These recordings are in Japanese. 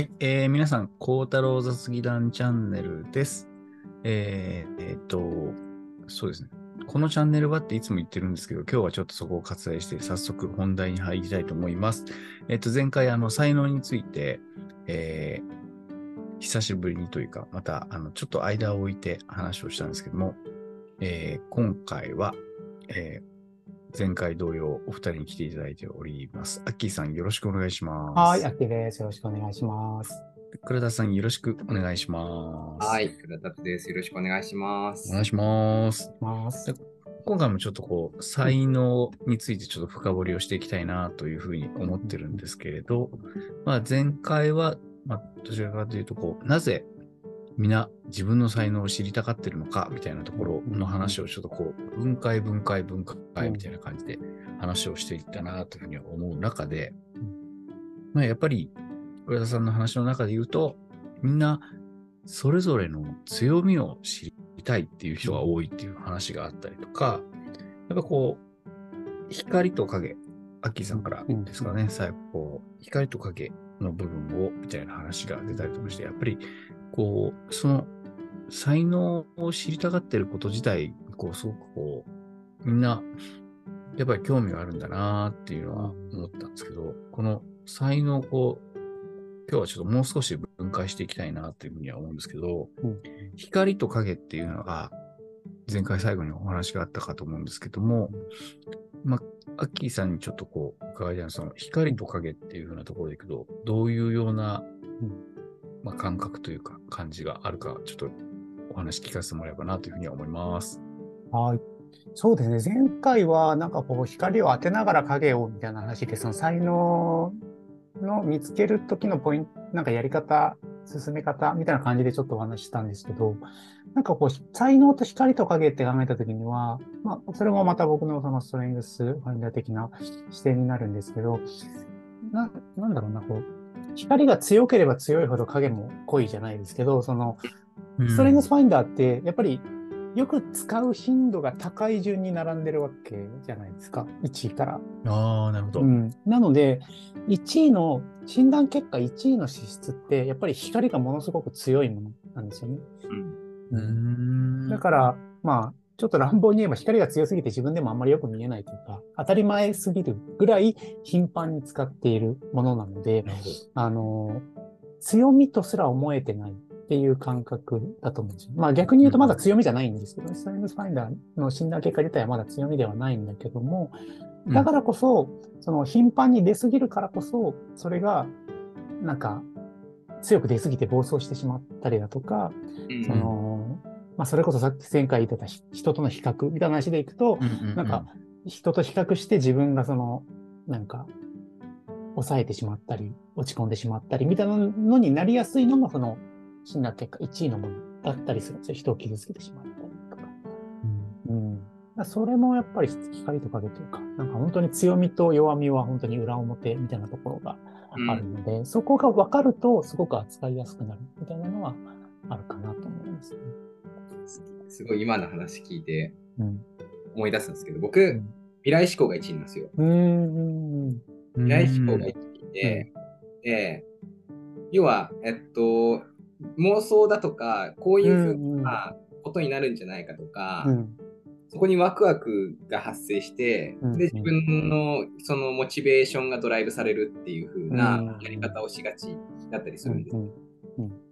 はい、えー皆さん、孝太郎雑技団チャンネルです。えーえーっと、そうですね。このチャンネルはっていつも言ってるんですけど、今日はちょっとそこを割愛して、早速本題に入りたいと思います。えーっと、前回、あの、才能について、えー久しぶりにというか、また、あの、ちょっと間を置いて話をしたんですけども、えー今回は、えー前回同様、お二人に来ていただいております。アッキーさん、よろしくお願いします。はい、あっけです。よろしくお願いします。倉田さん、よろしくお願いします。はい、倉田です。よろしくお願いします。お願いします。ます。今回もちょっとこう、才能についてちょっと深掘りをしていきたいなというふうに思ってるんですけれど、まあ前回は、まあどちらかというとこう、なぜ皆自分の才能を知りたがってるのかみたいなところの話をちょっとこう、分解分解分解みたいな感じで話をしていったなというふうに思う中で、まあやっぱり、上田さんの話の中で言うと、みんなそれぞれの強みを知りたいっていう人が多いっていう話があったりとか、やっぱこう、光と影、アッキーさんからですかね、最後こう、光と影の部分を、みたいな話が出たりとかして、やっぱり、こう、その、才能を知りたがってること自体、こう、すごくこう、みんな、やっぱり興味があるんだなっていうのは思ったんですけど、この才能をこう、今日はちょっともう少し分解していきたいなというふうには思うんですけど、うん。光と影っていうのが、前回最後にお話があったかと思うんですけども、まあ、アッキーさんにちょっとこう、伺いたいのは、その光と影っていうふうなところでいくと、どういうような、うんまあ、感覚というか、感じがあるか、ちょっとお話聞かせてもらえばなというふうには思います。はい。そうですね。前回は、なんかこう、光を当てながら影をみたいな話で、その才能の見つける時のポイント、なんかやり方、進め方みたいな感じでちょっとお話ししたんですけど、なんかこう、才能と光と影って考えた時には、まあ、それもまた僕のそのストレングスファインダー的な視点になるんですけど、な、なんだろうな、こう、光が強ければ強いほど影も濃いじゃないですけど、その、ストレングスファインダーって、やっぱりよく使う頻度が高い順に並んでるわけじゃないですか。1位から。ああ、なるほど。うん、なので、1位の、診断結果1位の資質って、やっぱり光がものすごく強いものなんですよね。うーん。だから、まあ、ちょっと乱暴に言えば光が強すぎて自分でもあんまりよく見えないというか、当たり前すぎるぐらい頻繁に使っているものなので。あの、強みとすら思えてないっていう感覚だと思うんですよ。まあ逆に言うとまだ強みじゃないんですけど、ストレングスファインダーの診断結果自体はまだ強みではないんだけども、だからこそ、その頻繁に出すぎるからこそ、それが、なんか、強く出すぎて暴走してしまったりだとか、うんその、まあそれこそさっき前回言ってたひ人との比較みたいな話でいくと、うんうんうんなんか、人と比較して自分がその、なんか、抑えてしまったり、落ち込んでしまったり、みたいなのになりやすいのが、その、診断結果1位のものだったりするんですよ。人を傷つけてしまったりとか。うん。だからそれもやっぱり光と影というか、なんか本当に強みと弱みは本当に裏表みたいなところがあるので、そこが分かるとすごく扱いやすくなるみたいなのはすごい今の話聞いてうん。思い出すんですけど、僕、ん未来思考が1位なんですよ。未来思考が1位で、で、要は、えっと、妄想だとか、こういうふうなことになるんじゃないかとか、うん。そこにワクワクが発生して、うんで、自分のそのモチベーションがドライブされるっていう風なうんやり方をしがちだったりすうんるんです。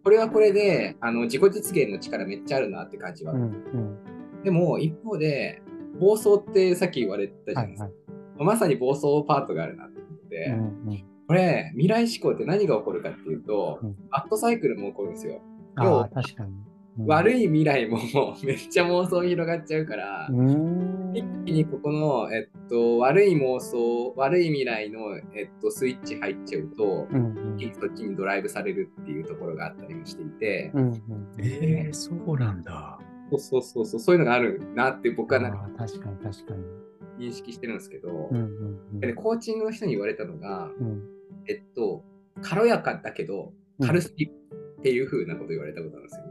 これはこれで、あの自己実現の力めっちゃあるなって感じは。うんうんでも、一方で、暴走ってさっき言われたじゃはいないですか。はい。まさに暴走パートがあるなって思って、うんうんこれ、未来思考って何が起こるかっていうと、うんバッドサイクルも起こるんですよ。要は確かに。悪い。い未来も めっちゃ妄想広がっちゃうから、うーん。一気にここの、えっと、悪い妄想、悪い未来の、えっと、スイッチ入っちゃうと、うん一気にそっちにドライブされるっていうところがあったりもしていて、うん。うんええそうなんだ。そうそうそうそう、そういうのがあるなって僕はなんか確かに確かに。認識してるんですけど、うんうんでコーチングの人に言われたのが、うん。えっと、軽やかだけど、軽すぎるっていう風なこと言われたことなんですよ。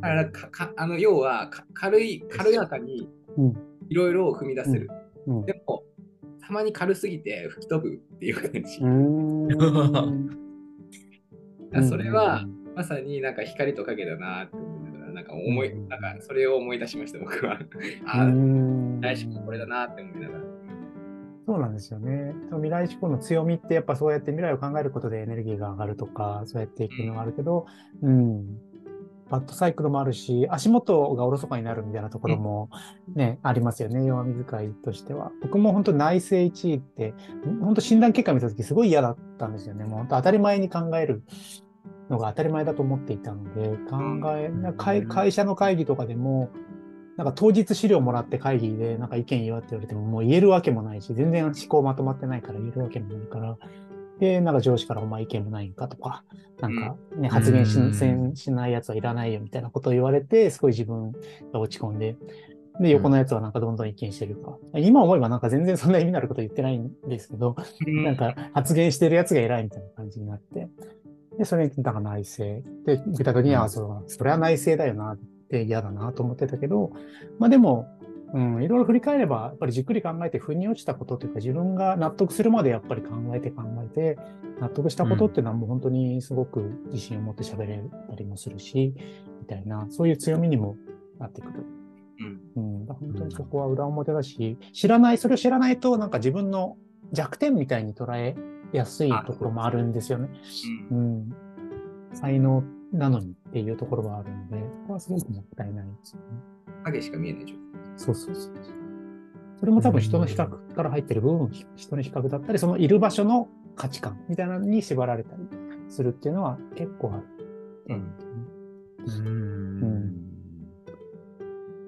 だからかかあの要はか軽い軽やかにうんいろいろ踏み出せる。うん。でも、たまに軽すぎて吹き飛ぶっていう感じ。それはまさになんか光と影だなって思いながら、なんか思い、うん、なんかそれを思い出しました、僕は。ああ、来週これだなって思いながら。そうなんですよね。未来志向の強みってやっぱそうやって未来を考えることでエネルギーが上がるとか、そうやっていくのがあるけど、うん、バッドサイクルもあるし、足元がおろそかになるみたいなところもね、うん、ありますよね、弱み使いとしては。僕も本当内政1位って、本当診断結果見たときすごい嫌だったんですよね。もう本当当たり前に考えるのが当たり前だと思っていたので、考え、会社の会議とかでも、なんか当日資料もらって会議でなんか意見言わって言われてももう言えるわけもないし、全然思考まとまってないから言えるわけもないから、で、なんか上司からお前意見もないんかとか、なんかね、発言し,、しないやつはいらないよみたいなことを言われて、すごい自分が落ち込んで、で、横のやつはなんかどんどん意見してるか。うん、今思えばなんか全然そんな意味のあること言ってないんですけど、うん、なんか発言してるやつが偉いみたいな感じになって、で、それに、だから内政。で、具体的には、そう、それは内政だよなって嫌だなと思ってたけど、まあでも、うん、いろいろ振り返れば、やっぱりじっくり考えて、腑に落ちたことというか、自分が納得するまでやっぱり考えて考えて、納得したことっていうのはもう本当にすごく自信を持って喋れたりもするし、みたいな、そういう強みにもなってくる。うん。うん、本当にそこは裏表だし、知らない、それを知らないと、なんか自分の弱点みたいに捉えやすいところもあるんですよね。うん、才能なのにっていうところがあるので、これはすごくもったいないですよね。影しか見えない状態。そうそうそう。それも多分人の比較から入ってる部分、人の比較だったり、そのいる場所の価値観みたいなのに縛られたりするっていうのは結構ある。うん。うんうん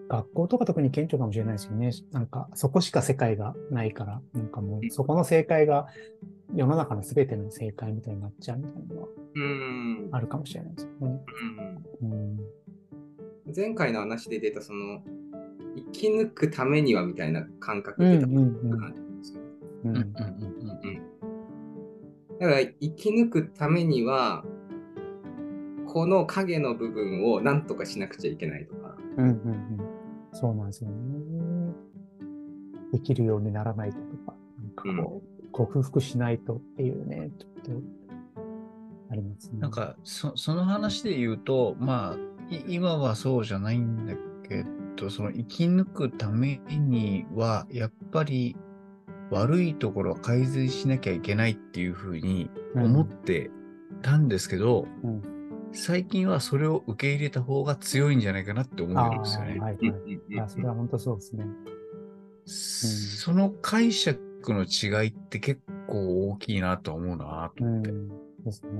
学校とか特に顕著かもしれないですよね。なんか、そこしか世界がないから、なんかもう、そこの正解が世の中の全ての正解みたいになっちゃうみたいなのはあるかもしれないですよね。うん、前回の話で出たその生き抜くためにはみたいな感覚って多分あるんですよ。だから生き抜くためにはこの影の部分を何とかしなくちゃいけないとか。うんうんうん、そうなんですよね。できるようにならないとか、なんかこう、うん克服しないとっていうね、ちょっとありますね。なんかそ、その話で言うと、まあ、今はそうじゃないんだけど、その生き抜くためには、やっぱり悪いところは改善しなきゃいけないっていうふうに思ってたんですけど、うんうん、最近はそれを受け入れた方が強いんじゃないかなって思うんですよね。はいはい、それは本当そうですね。その解釈の違いって結構大きいなと思うなと思って、うん。ですね。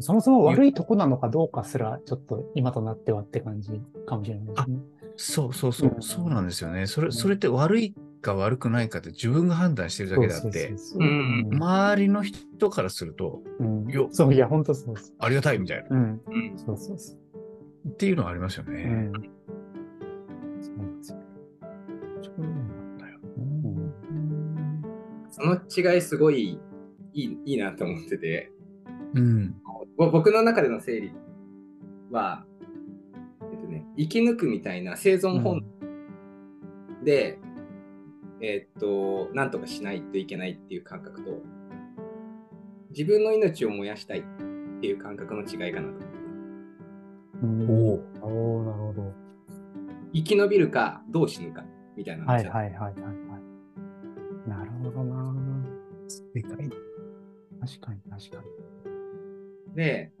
そもそも悪いとこなのかどうかすら、ちょっと今となってはって感じかもしれないですね。そうそうそう、うん、そうなんですよね。それ、それって悪いか悪くないかって自分が判断してるだけであって、周りの人からすると、うん、よそう、いや、本当そうありがたいみたいな。うん。そうそうそう。っていうのはありますよね。うんその違いすごいいいいいなと思ってて、うん、僕の中での整理は、生き抜くみたいな生存本で、うん、えっと、なんとかしないといけないっていう感覚と、自分の命を燃やしたいっていう感覚の違いかなと思って。おおなるほど。生き延びるか、どう死ぬかみたいなはいはいはいはい。なるほどな。正解。確かに確かに。で、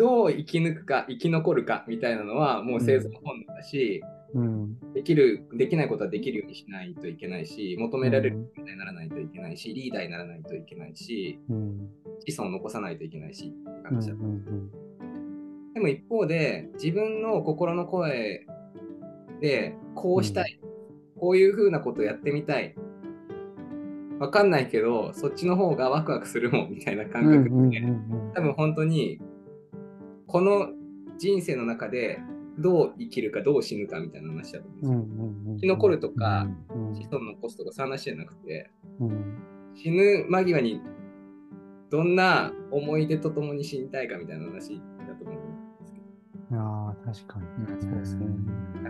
どう生き抜くか、生き残るかみたいなのはもう生存本能だし、うん、できる、できないことはできるようにしないといけないし、求められるみたいにならないといけないし、リーダーにならないといけないし、うん、子孫を残さないといけないしって感じだった。うんうんうん、でも一方で、自分の心の声で、こうしたい、こういうふうなことをやってみたい。わかんないけど、そっちの方がワクワクするもんみたいな感覚で、多分本当に、この人生の中でどう生きるかどう死ぬかみたいな話だと思うんですよ。生き残るとか、子孫残すとかそういう話じゃなくて、死ぬ間際にどんな思い出とともに死にたいかみたいな話だと思うんですけど。ああ、確かに。そうですね。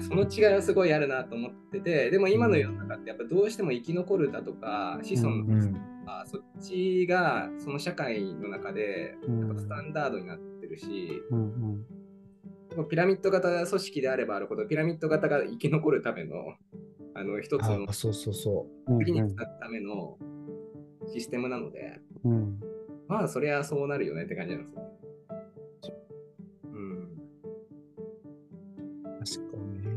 その違いはすごいあるなと思ってて、でも今の世の中ってやっぱどうしても生き残るだとか、子孫のとか、そっちがその社会の中でやっぱスタンダードになってるるし、うんうん、ピラミッド型組織であればあるほど、ピラミッド型が生き残るための、あの一つの、そうそうそう。次に使うためのシステムなので、うん、まあ、そりゃそうなるよねって感じなんですよ。うん。確かにね。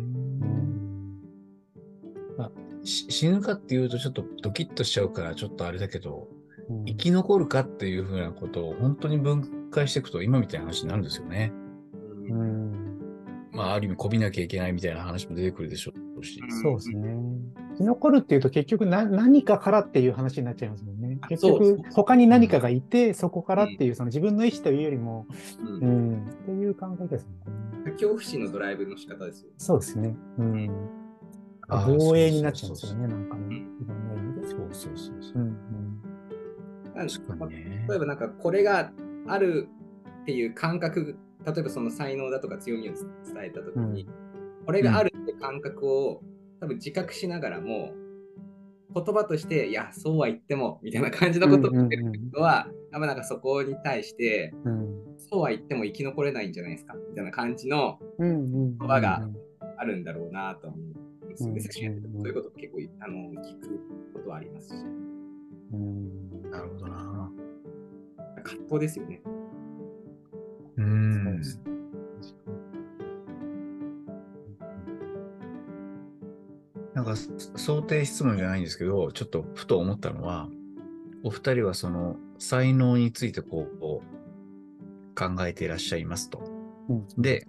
まあ、死ぬかっていうとちょっとドキッとしちゃうからちょっとあれだけど、うん、生き残るかっていうふうなことを本当に分解していくと今みたいな話になるんですよね。うん。まあ、ある意味こびなきゃいけないみたいな話も出てくるでしょうし。そうですね。生き残るっていうと結局な何かからっていう話になっちゃいますもんね。結局他に何かがいて、そこからっていう、その自分の意思というよりも、うん、うん、っていう感覚ですね。恐怖心のドライブの仕方ですよね。そうですね。うん。防衛になっちゃうんですよね、なんかね。いろんな意味で。そうそうそうそう。うんうん、ね、例えばなんかこれがあるっていう感覚、例えばその才能だとか強みを伝えたときに、うん、これがあるって感覚を多分自覚しながらも、言葉として、いや、そうは言っても、みたいな感じのことを言ってる人は、多分なんかそこに対して、うん、そうは言っても生き残れないんじゃないですか、みたいな感じの言葉があるんだろうなと思うんですよね。そういうこと結構あの聞くことはありますし。うん、なるほどな。葛藤ですよね。うん。なんか想定質問じゃないんですけど、ちょっとふと思ったのは、お二人はその才能についてこう考えていらっしゃいますと。うん、で、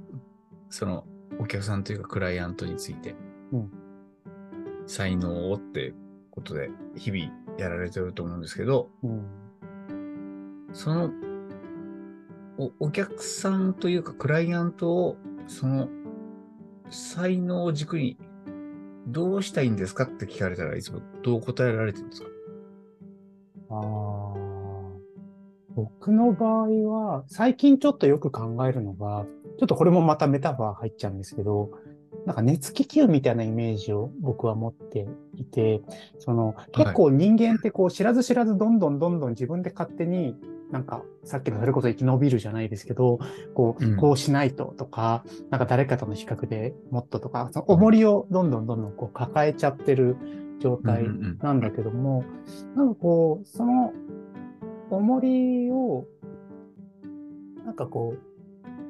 そのお客さんというかクライアントについて、うん、才能をってことで日々やられてると思うんですけど、うん、そのおお客さんというかクライアントをその才能を軸にどうしたいんですかって聞かれたらいつもどう答えられてるんですか？ああ、僕の場合は、最近ちょっとよく考えるのが、ちょっとこれもまたメタファー入っちゃうんですけど、なんか熱気球みたいなイメージを僕は持っていて、その結構人間ってこう知らず知らずどんどんどんどん自分で勝手になんかさっきのそれこそ生き延びるじゃないですけど、こう、こうしないととか、なんか誰かとの比較でもっととか、その重りをどんどんどんどんこう抱えちゃってる状態なんだけども、なんかこう、その重りを、なんかこ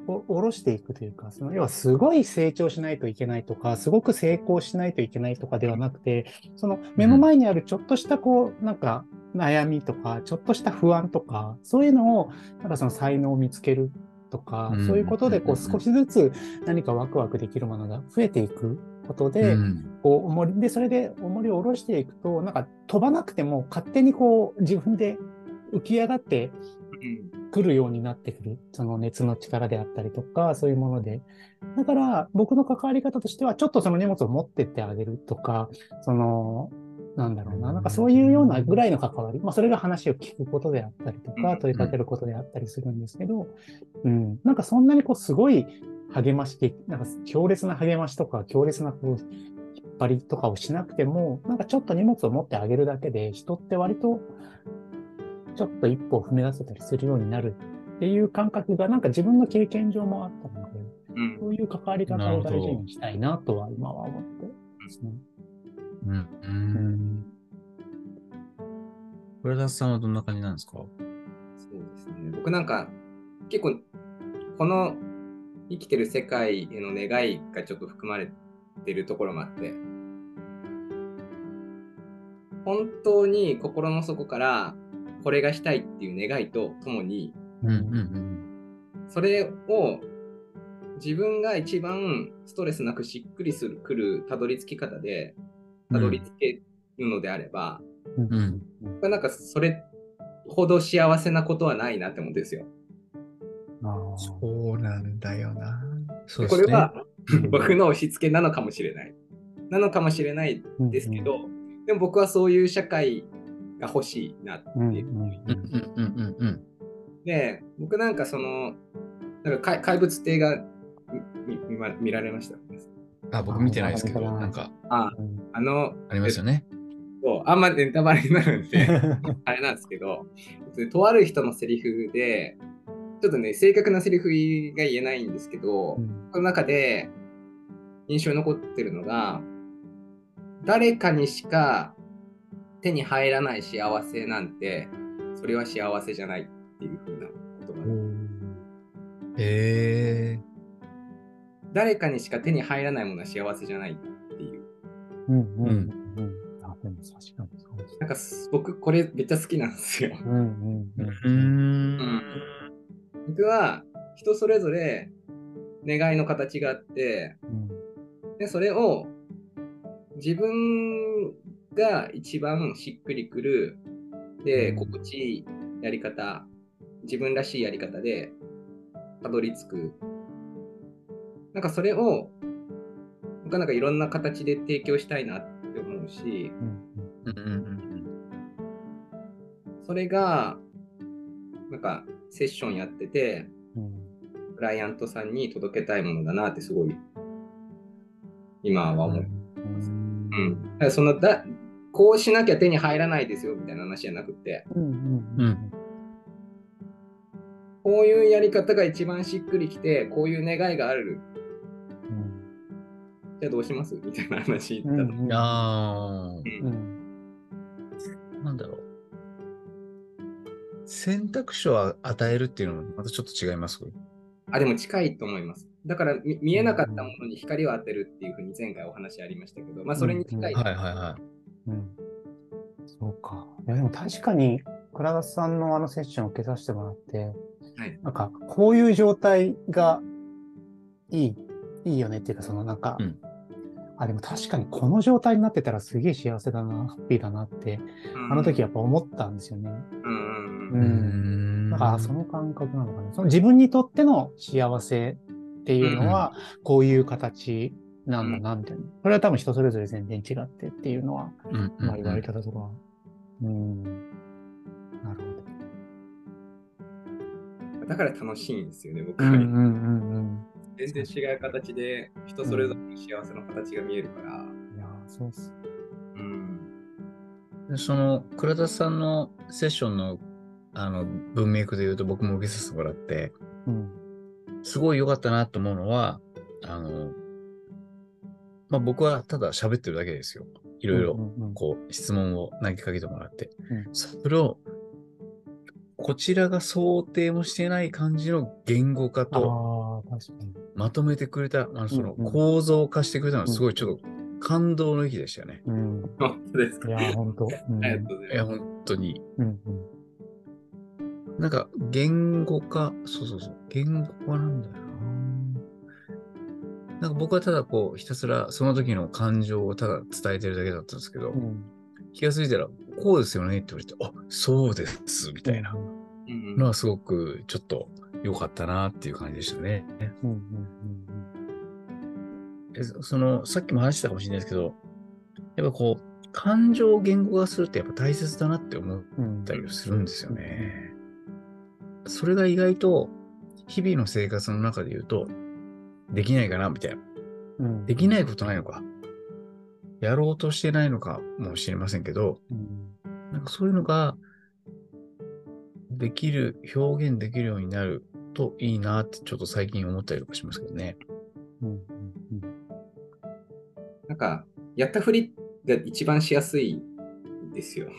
う、下ろしていくというか、その要はすごい成長しないといけないとか、すごく成功しないといけないとかではなくて、その目の前にあるちょっとしたこう、なんか悩みとか、ちょっとした不安とか、そういうのを、なんかその才能を見つけるとか、そういうことでこう少しずつ何かワクワクできるものが増えていくことで、こう重りでそれで重りを下ろしていくと、なんか飛ばなくても勝手にこう自分で浮き上がってくるようになってくる、その熱の力であったりとか、そういうもので。だから僕の関わり方としては、ちょっとその荷物を持ってってあげるとか、その、なんだろうな、なんかそういうようなぐらいの関わり、まあそれが話を聞くことであったりとか、問いかけることであったりするんですけど、うん、なんかそんなにこうすごい励まして、なんか強烈な励ましとか、強烈なこう、引っ張りとかをしなくても、なんかちょっと荷物を持ってあげるだけで、人って割とちょっと一歩踏み出せたりするようになるっていう感覚がなんか自分の経験上もあったので、うん、そういう関わり方を大事にしたいなとは今は思ってますね。うん。うん。うん浦田さんはどんな感じなんですか？そうですね。僕なんか結構この生きてる世界への願いがちょっと含まれてるところもあって、本当に心の底からこれがしたいっていう願いとともに、うんうんうん、それを自分が一番ストレスなくしっくりするくるたどり着き方でたどり着けるのであれば、うんうん、なんかそれほど幸せなことはないなって思うんですよ。そうなんだよな。ね、これは僕の押し付けなのかもしれない。なのかもしれないですけど、うんうん、でも僕はそういう社会が欲しいなっていうで、僕なんかその、なんか怪物亭が見見られました。あ、僕見てないですけど、なんか、ああの、ありますよね。そうあんまネタバレになるんで、あれなんですけど、とある人のセリフで、ちょっとね、正確なセリフが言えないんですけど、うん、この中で印象に残ってるのが、誰かにしか手に入らない幸せなんて、それは幸せじゃないっていう風な言葉。へえ。誰かにしか手に入らないものは幸せじゃないっていう。うんうんうん。あ、でも確かにそうです。なんか僕これめっちゃ好きなんですよ。うんうんうん。うん。僕は人それぞれ願いの形があって、うん、でそれを自分が一番しっくりくるで、心地いいやり方、自分らしいやり方でたどり着く。なんかそれを、僕はなんかいろんな形で提供したいなって思うし、それが、なんかセッションやってて、クライアントさんに届けたいものだなってすごい今は思います。うん。だそのだこうしなきゃ手に入らないですよみたいな話じゃなくて、こういうやり方が一番しっくりきて、こういう願いがある。うん、じゃあどうします？みたいな話だった。うん、ああ、うん、なんだろう。選択肢を与えるっていうのもまたちょっと違います？あ、でも近いと思います。だから見えなかったものに光を当てるっていうふうに前回お話ありましたけど、まあそれに近い。はいはいはい。うん。そうか。いや、でも確かに、倉田さんのあのセッションを受けさせてもらって、はい、なんか、こういう状態がいい、いいよねっていうか、そのなんか、うん、あ、でも確かにこの状態になってたらすげえ幸せだな、ハッピーだなって、うん、あの時やっぱ思ったんですよね。うん。うん。だからその感覚なのかな。その自分にとっての幸せっていうのは、こういう形なんだな、みたいな。これは多分人それぞれ全然違ってっていうのは、まあ言われたとか。うん。なるほど。だから楽しいんですよね、僕は。うんうんうんうん、全然違う形で人それぞれの幸せの形が見えるから。うん、いや、そうっす。うん。その、倉田さんのセッションのあの文脈で言うと僕も受けさせてもらって、うん、すごい良かったなと思うのは、あの、まあ、僕はただ喋ってるだけですよ。いろいろこう質問を投げかけてもらって、うん、それをこちらが想定もしてない感じの言語化とまとめてくれた、あのその構造化してくれたのはすごいちょっと感動の域でしたよね。うん、本当ですか？いや、本当。うん、いや、本当に。うんうん。なんか、言語化、そうそうそう、言語化なんだよな。んか僕はただこう、ひたすらその時の感情をただ伝えてるだけだったんですけど、うん、気がついたら、こうですよねって言われて、あそうです、みたいな。のはすごくちょっと良かったなっていう感じでしたね。その、さっきも話したかもしれないですけど、やっぱこう、感情を言語化するってやっぱ大切だなって思ったりするんですよね。それが意外と日々の生活の中で言うと、できないかなみたいな。うん、できないことないのか。やろうとしてないのかもしれませんけど、うん、なんかそういうのができる、表現できるようになるといいなってちょっと最近思ったりとかしますけどね。うんうんうん、なんか、やったふりが一番しやすいですよ。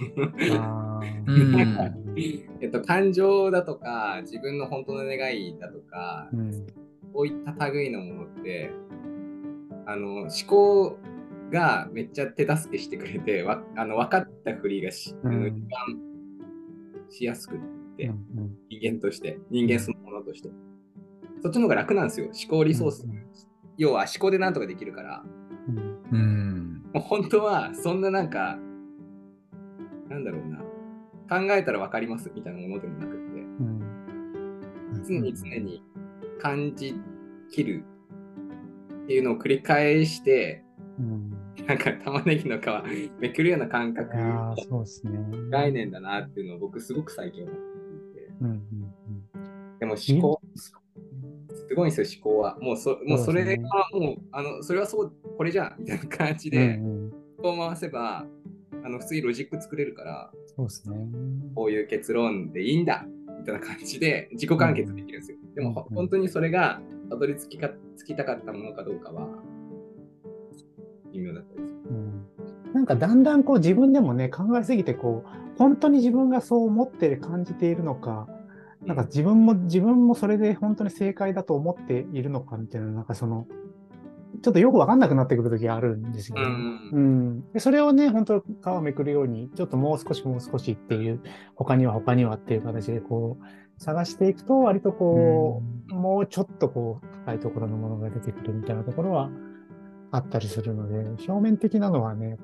えっと、感情だとか、自分の本当の願いだとか、うん、こういった類のものって、あの思考がめっちゃ手助けしてくれて、わあの分かったふりがし,、うん、一番しやすくって、うんうん、人間として、人間そとして。そっちの方が楽なんですよ、思考リソース。うん、要は思考でなんとかできるから。うん、もう本当はそんななんか、なんだろうな、考えたら分かります。みたいなものでもなくて、うん、常に常に感じきるっていうのを繰り返して、うん、なんか玉ねぎの皮めくるような感覚そうですね。概念だなっていうのを僕すごく最近思っていて、うん、でも思考すごいんですよ思考は。もうそもうそれがもうあのそれはそうこれじゃんみたいな感じで、こう回せばあの普通にロジック作れるからそうですね。こういう結論でいいんだみたいな感じで自己完結できるんですよ。でも、本当にそれがたどり着きかつきたかったものかどうかは微妙だったりする。うん、なんかだんだんこう自分でもね考えすぎてこう本当に自分がそう思って感じているのかなんか自分も自分もそれで本当に正解だと思っているのかみたいななんかそのちょっとよくわかんなくなってくる時があるんですよね。うん、うん、でそれをね、本当皮をめくるように、ちょっともう少しもう少しっていう、他には他にはっていう形でこう、探していくと、割とこう、うん、もうちょっとこう、深いところのものが出てくるみたいなところはあったりするので、表面的なのはね、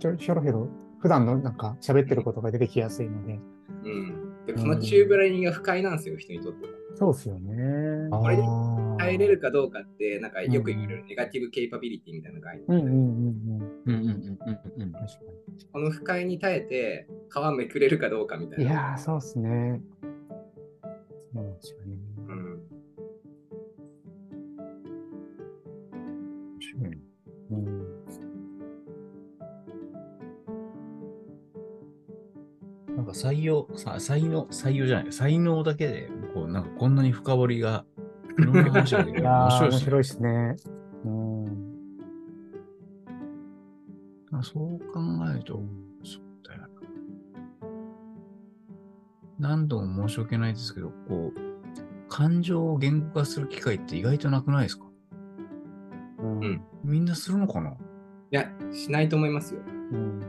ちょひょろひょろ、普段のなんか喋ってることが出てきやすいので。うん。で、このチューブラインが不快なんですよ、人にとっては。そうですよね。これに耐れるかどうかって、なんかよく言われるネガティブケイパビリティみたいな概念。この不快に耐えて皮めくれるかどうかみたいな。いやそうですね。そうですよね。か採用、さ才能、採用じゃない、才能だけで、こう、なんかこんなに深掘りが、いろんな話ができる。面白いですね。面白いですね。うん。そう考えると、そうだよな。何度も申し訳ないですけど、こう、感情を言語化する機会って意外となくないですか？うん。みんなするのかな？いや、しないと思いますよ。うん。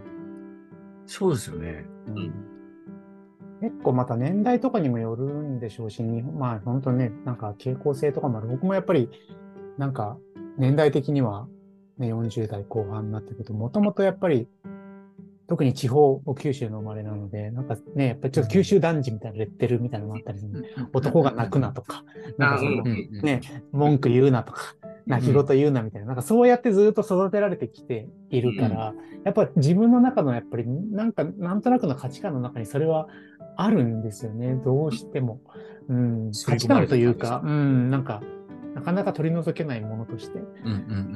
そうですよね。うん。結構また年代とかにもよるんでしょうし、まあ本当ね、なんか傾向性とかもある。僕もやっぱり、なんか年代的には、ね、40代後半になってくると、もともとやっぱり、特に地方、九州の生まれなので、なんかね、やっぱりちょっと九州男児みたいなレッテルみたいなのもあったりする、男が泣くなとか、なんかその、ね、文句言うなとか、泣き言言うなみたいな、なんかそうやってずっと育てられてきているから、やっぱ自分の中のやっぱりなんかなんとなくの価値観の中にそれはあるんですよね、どうしても。うん、価値観というか、うん、なんか、なかなか取り除けないものとして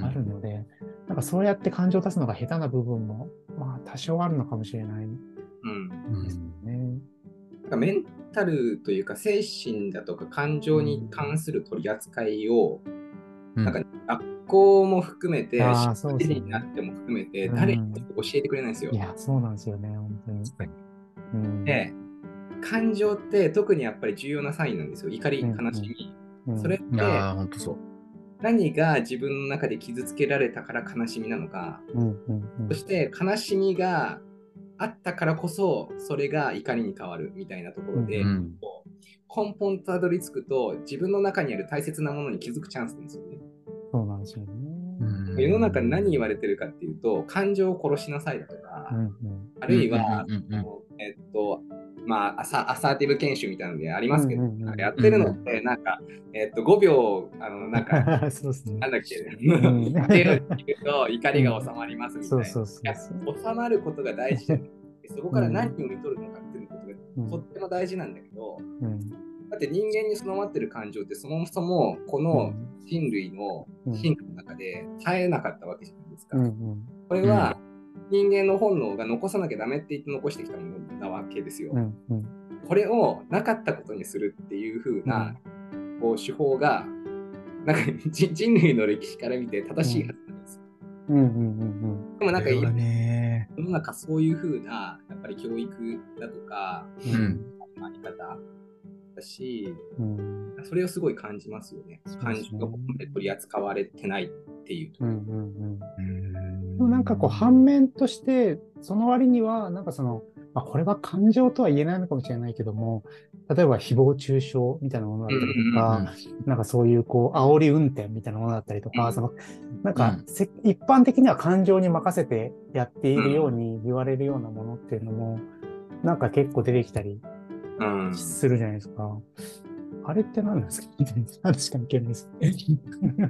あるので、なんかそうやって感情を出すのが下手な部分も、まあ多少あるのかもしれない。ですよね。うん、なんかメンタルというか精神だとか感情に関する取り扱いを、うん、なんか学校も含めて、社会になっても含めて、誰に教えてくれないんですよ。いや、そうなんですよね、本当に。うん、で、感情って特にやっぱり重要なサインなんですよ。怒り、悲しみ。うんうん、それって、本当そう。何が自分の中で傷つけられたから悲しみなのか、そして悲しみがあったからこそそれが怒りに変わるみたいなところで、うん、根本たどり着くと自分の中にある大切なものに気づくチャンスですよね。そうなんですよね。世の中に何言われてるかっていうと感情を殺しなさいだとか、うんうん、あるいは、えっとまあ、アサアサーティブ研修みたいなのでありますけど、うんうん、やってるのって、なんか、えっと、5秒、あの、なんか、そうですね。なんだっけ、うん、って言うと怒りが収まりますみたいな。そうそうそう。収まることが大事で、そこから何を読み取るのかっていうことがとっても大事なんだけど、うん、だって人間に備わってる感情ってそもそもこの人類の進化の中で絶えなかったわけじゃないですか。うんうん、これは、人間の本能が残さなきゃダメって言って残してきたものなわけですよ。うんうん、これをなかったことにするっていう風な、こう手法がなんか人類の歴史から見て正しいはずなんです。うん。うんうんうん、でもなんか今、ね、世の中そういう風なやっぱり教育だとか、うん、あり方だし、うん、それをすごい感じますよね。感情がここまで取り扱われてないっていう。うんうんうん、なんかこう反面としてその割にはなんかその、まあ、これは感情とは言えないのかもしれないけども例えば誹謗中傷みたいなものだったりとか、なんかそういうこう煽り運転みたいなものだったりとか、そのなんか、一般的には感情に任せてやっているように言われるようなものっていうのも、なんか結構出てきたりするじゃないですか。あれって何なんですか？確かにけないです。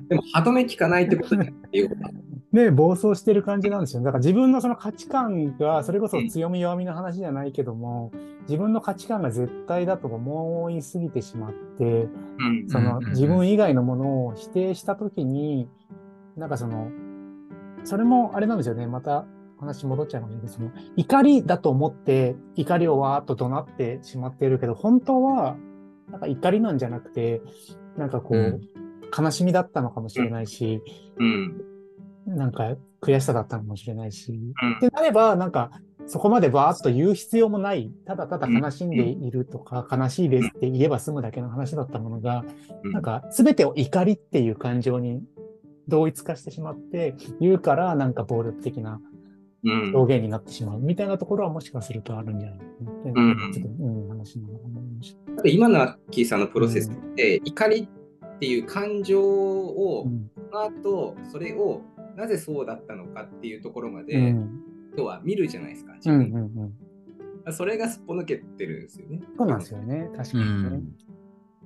でも、歯止め聞かないってことだよ。ね、暴走してる感じなんですよ。だから自分のその価値観が、それこそ強み弱みの話じゃないけども、自分の価値観が絶対だと思いすぎてしまって、その自分以外のものを否定したときに、なんかその、それもあれなんですよね。また、話戻っちゃうので、その怒りだと思って怒りをわーっと怒鳴ってしまっているけど、本当はなんか怒りなんじゃなくて、なんかこう、うん、悲しみだったのかもしれないし、うん、なんか悔しさだったのかもしれないし、うん、ってなれば、なんかそこまでバーッと言う必要もない、ただただ悲しんでいるとか、悲しいですって言えば済むだけの話だったものが、なんか全てを怒りっていう感情に同一化してしまって、言うからなんか暴力的な表現になってしまうみたいなところはもしかするとあるんじゃないかなって、ちょっと、うん、話なのか思い。ました。今のアッキーさんのプロセスって、怒りっていう感情を、その後、それをなぜそうだったのかっていうところまで、うん。人は見るじゃないですか、自分。うんうんうん、それがすっぽ抜けてるんですよね。そうなんですよね、確かに、ね、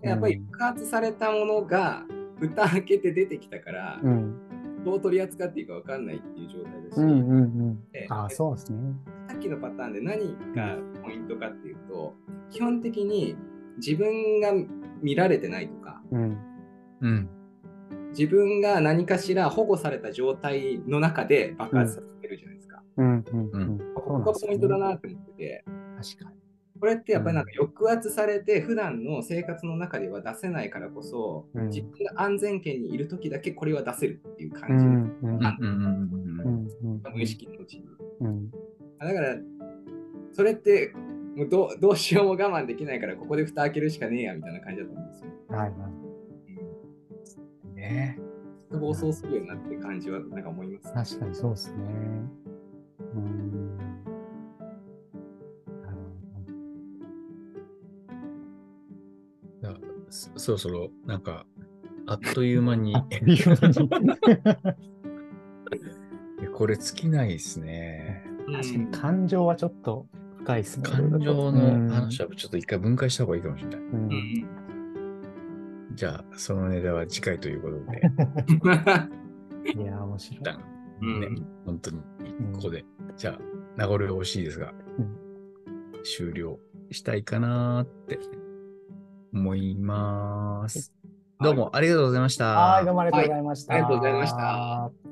うん、やっぱり爆発されたものが蓋開けて出てきたから、うん、どう取り扱っていいか分かんないっていう状態だし、うんうんうん、あそうですね。さっきのパターンで何がポイントかっていうと、基本的に自分が見られてないとか、うん、うん、自分が何かしら保護された状態の中で爆発させてるじゃないですか。うんうんうん。ここがポイントだなって思ってて。確かに。これってやっぱりなんか抑圧されて、普段の生活の中では出せないからこそ、うん、自分が安全圏にいる時だけこれは出せるっていう感じ。無意識のうちに。うん、だから、それってもうどどうしようも我慢できないから、ここで蓋開けるしかねえやみたいな感じだと思うんですよ。はいはい。うん、ね。暴走するようになって感じはなんか思います、確かにそうですね。そろそろ、なんか、あっという間に。これ尽きないですね。確かに感情はちょっと深いですね。感情の話はちょっと一回分解した方がいいかもしれない。うん、じゃあ、そのネタは次回ということで。いや、面白い。ね、本当に、ここで。じゃあ、名残惜しいですが、うん、終了したいかなって思います。どうもありがとうございました。はい、どうもありがとうございました。はい、ありがとうございました。